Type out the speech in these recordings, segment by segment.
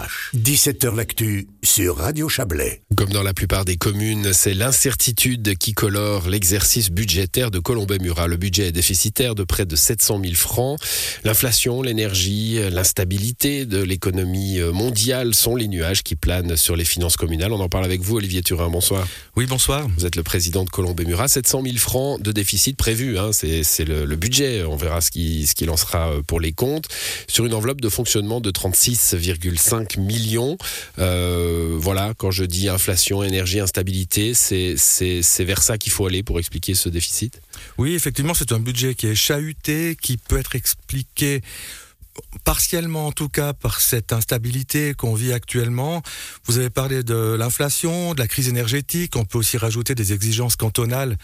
Вояж. 17h l'actu sur Radio Chablais. Comme dans la plupart des communes, c'est l'incertitude qui colore l'exercice budgétaire de Colombey-Murat. Le budget est déficitaire de près de 700 000 francs. L'inflation, l'énergie, l'instabilité de l'économie mondiale sont les nuages qui planent sur les finances communales. On en parle avec vous, Olivier Turin. Bonsoir. Oui, bonsoir. Vous êtes le président de Colombey-Murat. 700 000 francs de déficit prévu. Hein. C'est le, le, budget. On verra ce qu'il ce qui en sera pour les comptes. Sur une enveloppe de fonctionnement de 36,5 millions. Euh, voilà, quand je dis inflation, énergie, instabilité, c'est vers ça qu'il faut aller pour expliquer ce déficit. Oui, effectivement, c'est un budget qui est chahuté, qui peut être expliqué partiellement en tout cas par cette instabilité qu'on vit actuellement. Vous avez parlé de l'inflation, de la crise énergétique, on peut aussi rajouter des exigences cantonales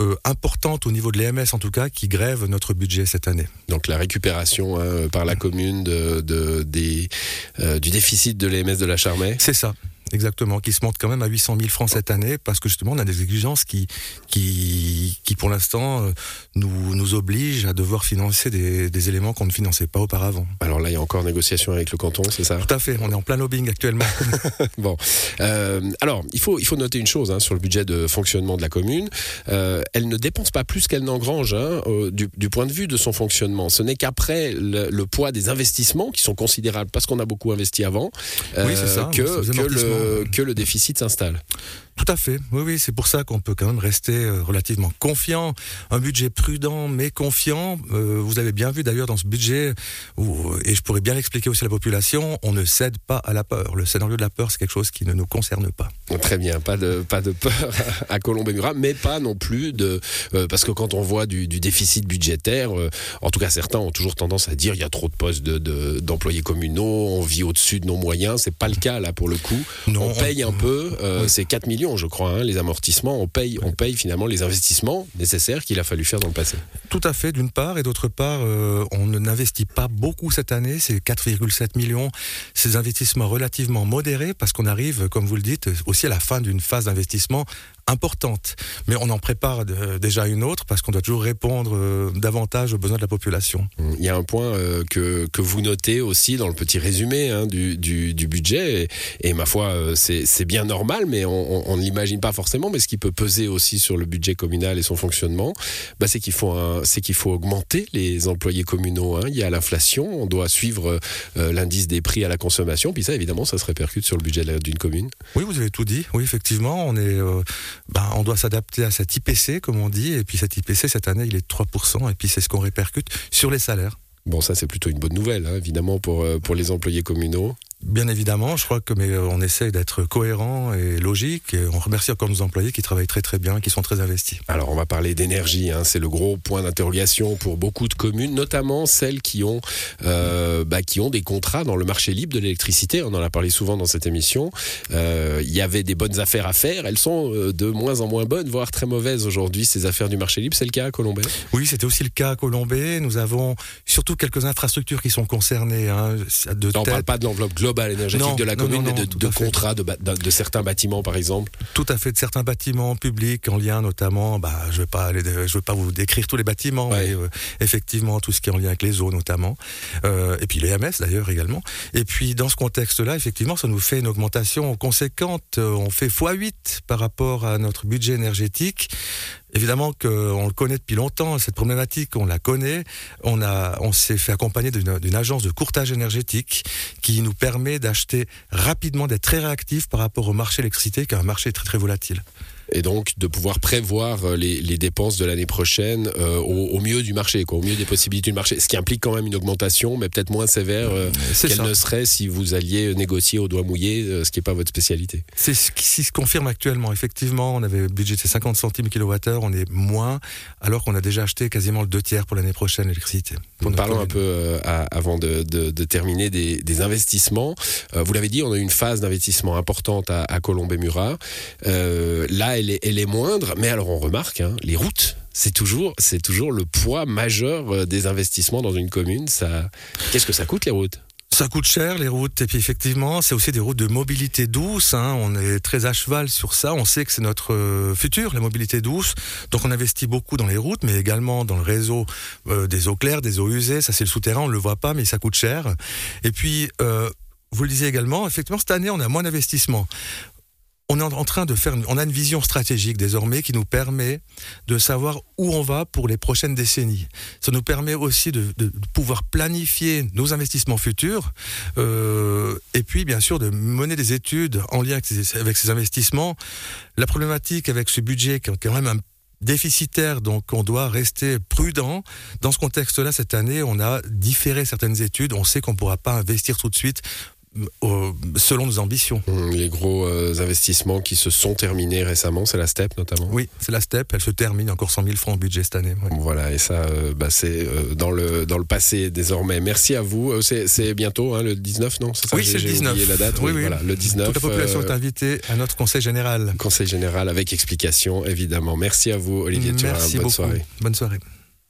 euh, importantes au niveau de l'EMS en tout cas qui grèvent notre budget cette année. Donc la récupération hein, par la commune de, de, des, euh, du déficit de l'EMS de la Charmée C'est ça. Exactement, qui se monte quand même à 800 000 francs cette année parce que justement on a des exigences qui, qui, qui pour l'instant euh, nous, nous obligent à devoir financer des, des éléments qu'on ne finançait pas auparavant. Alors là, il y a encore négociation avec le canton, c'est ça? Tout à fait, on est en plein lobbying actuellement. bon, euh, alors il faut, il faut noter une chose hein, sur le budget de fonctionnement de la commune. Euh, elle ne dépense pas plus qu'elle n'engrange hein, du, du, point de vue de son fonctionnement. Ce n'est qu'après le, le, poids des investissements qui sont considérables parce qu'on a beaucoup investi avant oui, ça, que, que le que le déficit s'installe. Tout à fait. Oui, oui, c'est pour ça qu'on peut quand même rester euh, relativement confiant. Un budget prudent mais confiant. Euh, vous avez bien vu d'ailleurs dans ce budget, où, et je pourrais bien l'expliquer aussi à la population, on ne cède pas à la peur. Le scénario de la peur, c'est quelque chose qui ne nous concerne pas. Très bien, pas de pas de peur à Colombey-Murat, mais pas non plus de euh, parce que quand on voit du, du déficit budgétaire, euh, en tout cas certains ont toujours tendance à dire il y a trop de postes de, d'employés de, communaux, on vit au-dessus de nos moyens. C'est pas le cas là pour le coup. Non, on paye un peu, euh, oui. c'est 4 millions je crois, hein, les amortissements, on paye, finalement les investissements nécessaires qu'il a fallu faire dans le passé. Tout à fait, d'une part, et d'autre part, euh, on n'investit pas beaucoup cette année, c'est 4,7 millions, ces investissements relativement modérés, parce qu'on arrive, comme vous le dites, aussi à la fin d'une phase d'investissement importante. Mais on en prépare de, déjà une autre parce qu'on doit toujours répondre euh, davantage aux besoins de la population. Il y a un point euh, que, que vous notez aussi dans le petit résumé hein, du, du, du, budget, et, et, ma foi, euh, c'est bien normal, mais on, on ne l'imagine pas forcément, mais ce qui peut peser aussi sur le budget communal et son fonctionnement, bah, c'est qu'il faut, qu'il faut augmenter les employés communaux. Hein. Il y a l'inflation, on doit suivre euh, l'indice des prix à la consommation, puis ça, évidemment, ça se répercute sur le budget d'une commune. Oui, vous avez tout dit. Oui, effectivement, on est ben, on doit s'adapter à cet IPC, comme on dit, et puis cet IPC, cette année, il est de 3%, et puis c'est ce qu'on répercute sur les salaires. Bon, ça, c'est plutôt une bonne nouvelle, hein, évidemment, pour, pour les employés communaux. Bien évidemment, je crois que mais on essaie d'être cohérent et logique. Et on remercie encore nos employés qui travaillent très très bien, qui sont très investis. Alors on va parler d'énergie, hein, c'est le gros point d'interrogation pour beaucoup de communes, notamment celles qui ont euh, bah, qui ont des contrats dans le marché libre de l'électricité. On en a parlé souvent dans cette émission. Euh, il y avait des bonnes affaires à faire, elles sont de moins en moins bonnes, voire très mauvaises aujourd'hui ces affaires du marché libre. C'est le cas à Colombay? Oui, c'était aussi le cas à Colombay. Nous avons surtout quelques infrastructures qui sont concernées. Hein, de on ne parle pas de l'enveloppe globale globale énergétique non, de la commune, non, non, mais de, de contrats de, certains bâtiments, par exemple Tout à fait, de certains bâtiments publics, en lien notamment, bah, je ne vais, pas aller, je vais pas vous décrire tous les bâtiments, ouais. mais euh, effectivement, tout ce qui est en lien avec les eaux notamment, euh, et puis les MS d'ailleurs également. Et puis dans ce contexte-là, effectivement, ça nous fait une augmentation conséquente. On fait x8 par rapport à notre budget énergétique. Évidemment qu'on le connaît depuis longtemps, cette problématique, on la connaît. On, on s'est fait accompagner d'une agence de courtage énergétique qui nous permet d'acheter rapidement, d'être très réactif par rapport au marché électricité, qui est un marché très très volatile et donc de pouvoir prévoir euh, les, les dépenses de l'année prochaine euh, au, au, mieux du marché, quoi, au mieux des possibilités du marché, ce qui implique quand même une augmentation, mais peut-être moins sévère euh, qu'elle ne serait si vous alliez négocier au doigt mouillé, euh, ce qui n'est pas votre spécialité. C'est ce qui se confirme actuellement. Effectivement, on avait budgété 50 centimes kilowattheure, on est moins, alors qu'on a déjà acheté quasiment le deux tiers pour l'année prochaine l'électricité. Parlons un peu à, avant de, de, de, terminer des, des investissements. Vous l'avez dit, on a eu une phase d'investissement importante à, à Colombey-Murat. Euh, là, elle est, moindre, mais alors on remarque, hein, les routes, c'est toujours, c'est toujours le poids majeur euh, des investissements dans une commune. Ça, qu'est-ce que ça coûte les routes? Ça coûte cher les routes et puis effectivement c'est aussi des routes de mobilité douce. Hein. On est très à cheval sur ça. On sait que c'est notre euh, futur la mobilité douce. Donc on investit beaucoup dans les routes, mais également dans le réseau euh, des eaux claires, des eaux usées. Ça c'est le souterrain, on le voit pas, mais ça coûte cher. Et puis vous le disiez également, effectivement, cette année, on a moins d'investissement on est en train de faire, on a une vision stratégique désormais qui nous permet de savoir où on va pour les prochaines décennies. Ça nous permet aussi de, pouvoir planifier nos investissements futurs euh, et puis bien sûr de mener des études en lien avec ces, investissements. La problématique avec ce budget qui est quand même un déficitaire, donc on doit rester prudent. Dans ce contexte-là, cette année, on a différé certaines études. On sait qu'on ne pourra pas investir tout de suite selon nos ambitions. Hum, les gros euh, investissements qui se sont terminés récemment, c'est la STEP notamment Oui, c'est la STEP, elle se termine, encore 100 000 francs en budget cette année. Voilà, et ça, euh, bah, c'est euh, dans, le, dans le passé désormais. Merci à vous. C'est bientôt, hein, le 19, non ça, Oui, c'est le 19. la date. Oui, oui, Voilà, le 19. Toute la population est invitée à notre conseil général. Conseil général avec explication, évidemment. Merci à vous, Olivier Thurin. Bonne soirée. Bonne soirée.